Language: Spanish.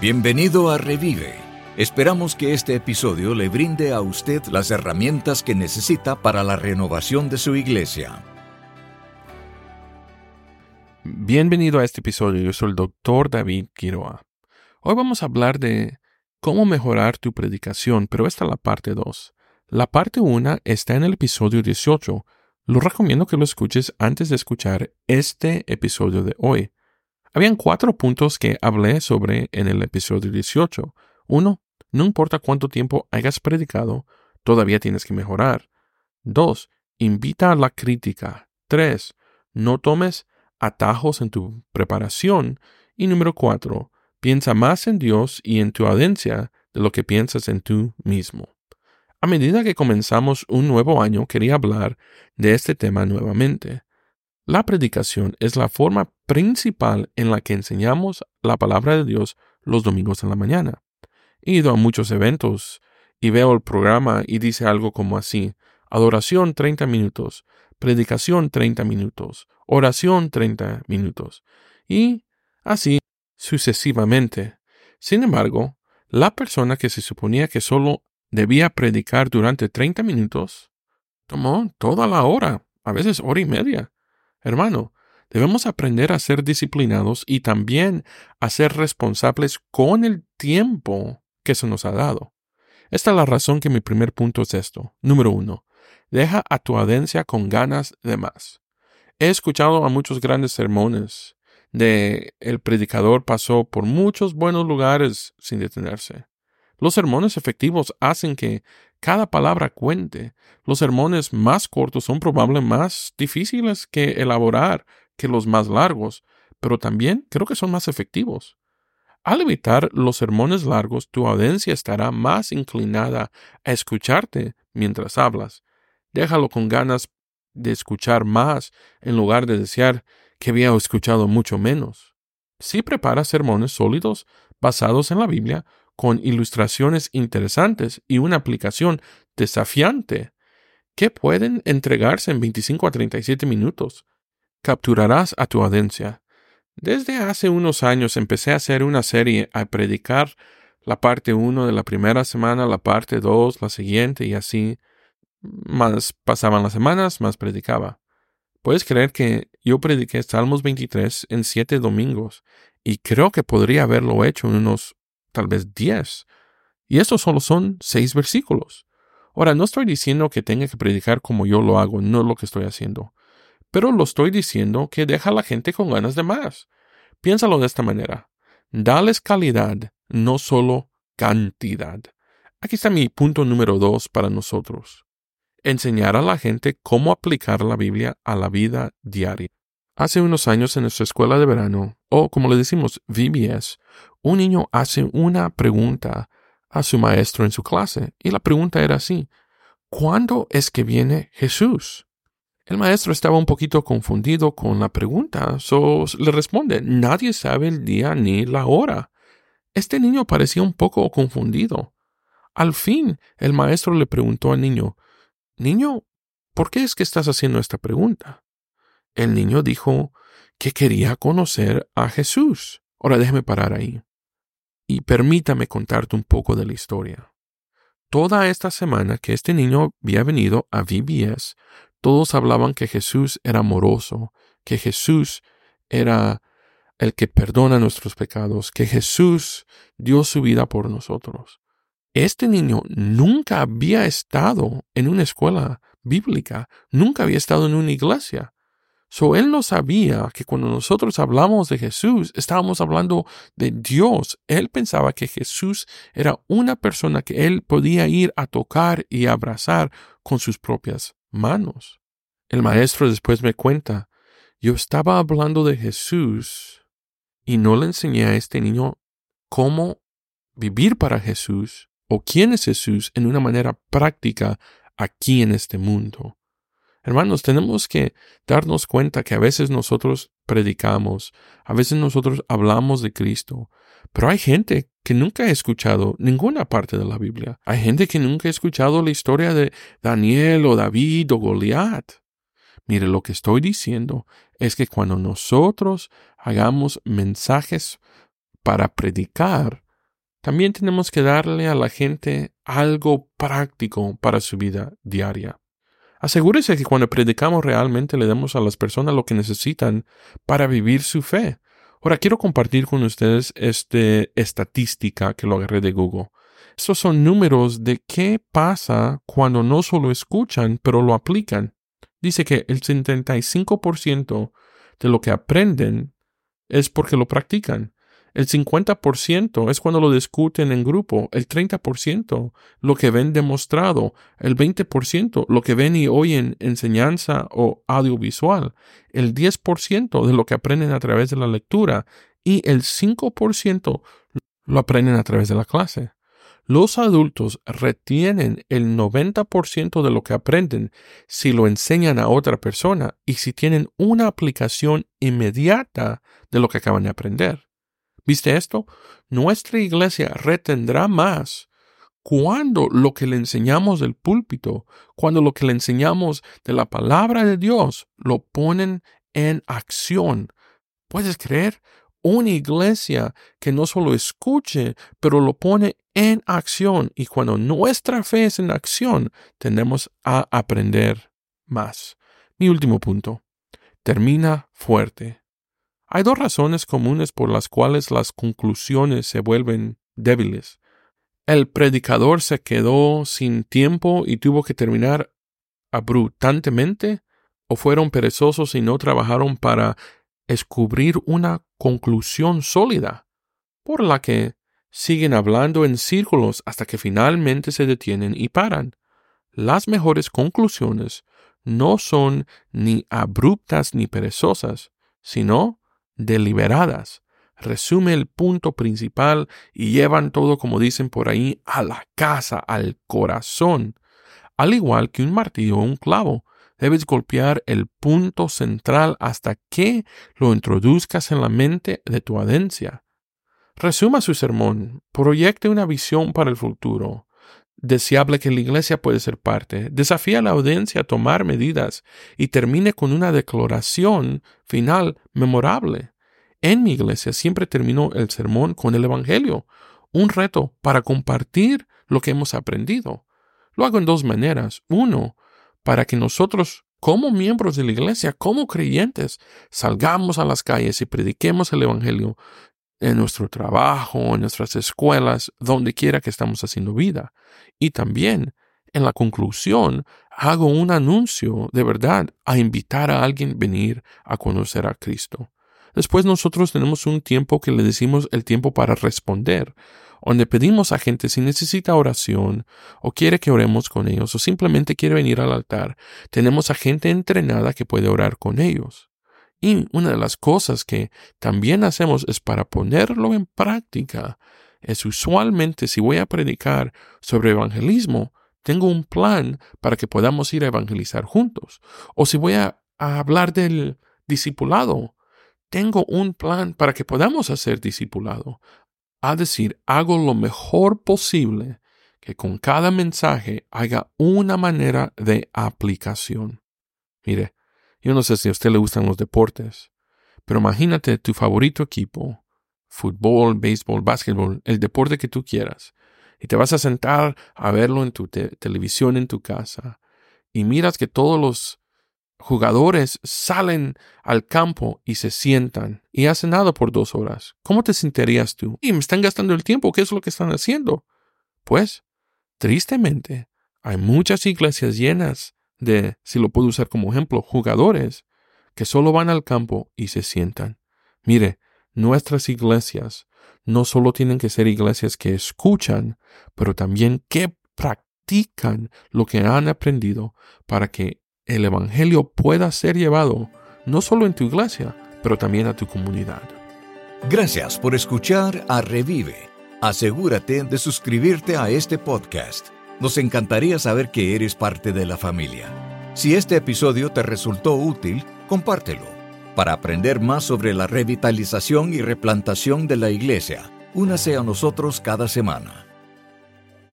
Bienvenido a Revive. Esperamos que este episodio le brinde a usted las herramientas que necesita para la renovación de su iglesia. Bienvenido a este episodio. Yo soy el doctor David Quiroa. Hoy vamos a hablar de cómo mejorar tu predicación, pero esta es la parte 2. La parte 1 está en el episodio 18. Lo recomiendo que lo escuches antes de escuchar este episodio de hoy. Habían cuatro puntos que hablé sobre en el episodio 18. Uno, no importa cuánto tiempo hayas predicado, todavía tienes que mejorar. Dos, invita a la crítica. Tres, no tomes atajos en tu preparación. Y número cuatro, piensa más en Dios y en tu audiencia de lo que piensas en tú mismo. A medida que comenzamos un nuevo año, quería hablar de este tema nuevamente. La predicación es la forma principal en la que enseñamos la palabra de Dios los domingos en la mañana. He ido a muchos eventos y veo el programa y dice algo como así, adoración 30 minutos, predicación 30 minutos, oración 30 minutos, y así sucesivamente. Sin embargo, la persona que se suponía que solo debía predicar durante 30 minutos, tomó toda la hora, a veces hora y media. Hermano, debemos aprender a ser disciplinados y también a ser responsables con el tiempo que se nos ha dado. Esta es la razón que mi primer punto es esto. Número uno, deja a tu audiencia con ganas de más. He escuchado a muchos grandes sermones de el predicador pasó por muchos buenos lugares sin detenerse. Los sermones efectivos hacen que cada palabra cuente. Los sermones más cortos son probablemente más difíciles que elaborar que los más largos, pero también creo que son más efectivos. Al evitar los sermones largos, tu audiencia estará más inclinada a escucharte mientras hablas. Déjalo con ganas de escuchar más en lugar de desear que había escuchado mucho menos. Si preparas sermones sólidos basados en la Biblia, con ilustraciones interesantes y una aplicación desafiante que pueden entregarse en 25 a 37 minutos. Capturarás a tu audiencia. Desde hace unos años empecé a hacer una serie a predicar la parte 1 de la primera semana, la parte 2, la siguiente y así. Más pasaban las semanas, más predicaba. Puedes creer que yo prediqué Salmos 23 en siete domingos y creo que podría haberlo hecho en unos tal vez diez. Y estos solo son seis versículos. Ahora, no estoy diciendo que tenga que predicar como yo lo hago, no es lo que estoy haciendo. Pero lo estoy diciendo que deja a la gente con ganas de más. Piénsalo de esta manera. Dales calidad, no solo cantidad. Aquí está mi punto número dos para nosotros. Enseñar a la gente cómo aplicar la Biblia a la vida diaria. Hace unos años en nuestra escuela de verano, o como le decimos VBS, un niño hace una pregunta a su maestro en su clase, y la pregunta era así, ¿cuándo es que viene Jesús? El maestro estaba un poquito confundido con la pregunta, so le responde, nadie sabe el día ni la hora. Este niño parecía un poco confundido. Al fin, el maestro le preguntó al niño, Niño, ¿por qué es que estás haciendo esta pregunta? El niño dijo que quería conocer a Jesús. Ahora déjeme parar ahí. Y permítame contarte un poco de la historia. Toda esta semana que este niño había venido a VBS, todos hablaban que Jesús era amoroso, que Jesús era el que perdona nuestros pecados, que Jesús dio su vida por nosotros. Este niño nunca había estado en una escuela bíblica, nunca había estado en una iglesia. So él no sabía que cuando nosotros hablamos de Jesús, estábamos hablando de Dios. Él pensaba que Jesús era una persona que él podía ir a tocar y abrazar con sus propias manos. El maestro después me cuenta, yo estaba hablando de Jesús y no le enseñé a este niño cómo vivir para Jesús o quién es Jesús en una manera práctica aquí en este mundo. Hermanos, tenemos que darnos cuenta que a veces nosotros predicamos, a veces nosotros hablamos de Cristo, pero hay gente que nunca ha escuchado ninguna parte de la Biblia. Hay gente que nunca ha escuchado la historia de Daniel o David o Goliat. Mire, lo que estoy diciendo es que cuando nosotros hagamos mensajes para predicar, también tenemos que darle a la gente algo práctico para su vida diaria. Asegúrese que cuando predicamos realmente le demos a las personas lo que necesitan para vivir su fe. Ahora quiero compartir con ustedes esta estadística que lo agarré de Google. Estos son números de qué pasa cuando no solo escuchan, pero lo aplican. Dice que el 75% de lo que aprenden es porque lo practican. El 50% es cuando lo discuten en grupo, el 30% lo que ven demostrado, el 20% lo que ven y oyen enseñanza o audiovisual, el 10% de lo que aprenden a través de la lectura y el 5% lo aprenden a través de la clase. Los adultos retienen el 90% de lo que aprenden si lo enseñan a otra persona y si tienen una aplicación inmediata de lo que acaban de aprender. ¿Viste esto? Nuestra iglesia retendrá más cuando lo que le enseñamos del púlpito, cuando lo que le enseñamos de la palabra de Dios lo ponen en acción. ¿Puedes creer? Una iglesia que no solo escuche, pero lo pone en acción. Y cuando nuestra fe es en acción, tendemos a aprender más. Mi último punto. Termina fuerte. Hay dos razones comunes por las cuales las conclusiones se vuelven débiles. El predicador se quedó sin tiempo y tuvo que terminar abruptamente, o fueron perezosos y no trabajaron para descubrir una conclusión sólida, por la que siguen hablando en círculos hasta que finalmente se detienen y paran. Las mejores conclusiones no son ni abruptas ni perezosas, sino deliberadas, resume el punto principal y llevan todo, como dicen por ahí, a la casa, al corazón. Al igual que un martillo o un clavo, debes golpear el punto central hasta que lo introduzcas en la mente de tu audiencia. Resuma su sermón, proyecte una visión para el futuro, deseable que la iglesia puede ser parte, desafía a la audiencia a tomar medidas y termine con una declaración final memorable. En mi iglesia siempre termino el sermón con el Evangelio, un reto para compartir lo que hemos aprendido. Lo hago en dos maneras. Uno, para que nosotros, como miembros de la iglesia, como creyentes, salgamos a las calles y prediquemos el Evangelio en nuestro trabajo, en nuestras escuelas, donde quiera que estamos haciendo vida. Y también, en la conclusión, hago un anuncio de verdad a invitar a alguien a venir a conocer a Cristo. Después nosotros tenemos un tiempo que le decimos el tiempo para responder, donde pedimos a gente si necesita oración o quiere que oremos con ellos o simplemente quiere venir al altar. Tenemos a gente entrenada que puede orar con ellos. Y una de las cosas que también hacemos es para ponerlo en práctica. Es usualmente si voy a predicar sobre evangelismo, tengo un plan para que podamos ir a evangelizar juntos. O si voy a, hablar del discipulado, tengo un plan para que podamos hacer discipulado. A decir, hago lo mejor posible que con cada mensaje haya una manera de aplicación. Mire, yo no sé si a usted le gustan los deportes, pero imagínate tu favorito equipo, fútbol, béisbol, básquetbol, el deporte que tú quieras, y te vas a sentar a verlo en tu televisión en tu casa, y miras que todos los jugadores salen al campo y se sientan y hacen nada por dos horas. ¿Cómo te sentirías tú? Y me están gastando el tiempo, ¿qué es lo que están haciendo? Pues, tristemente, hay muchas iglesias llenas de, si lo puedo usar como ejemplo, jugadores que solo van al campo y se sientan. Mire, nuestras iglesias no solo tienen que ser iglesias que escuchan, pero también que practican lo que han aprendido para que el Evangelio pueda ser llevado no solo en tu iglesia, pero también a tu comunidad. Gracias por escuchar a Revive. Asegúrate de suscribirte a este podcast nos encantaría saber que eres parte de la familia. Si este episodio te resultó útil, compártelo. Para aprender más sobre la revitalización y replantación de la iglesia, únase a nosotros cada semana.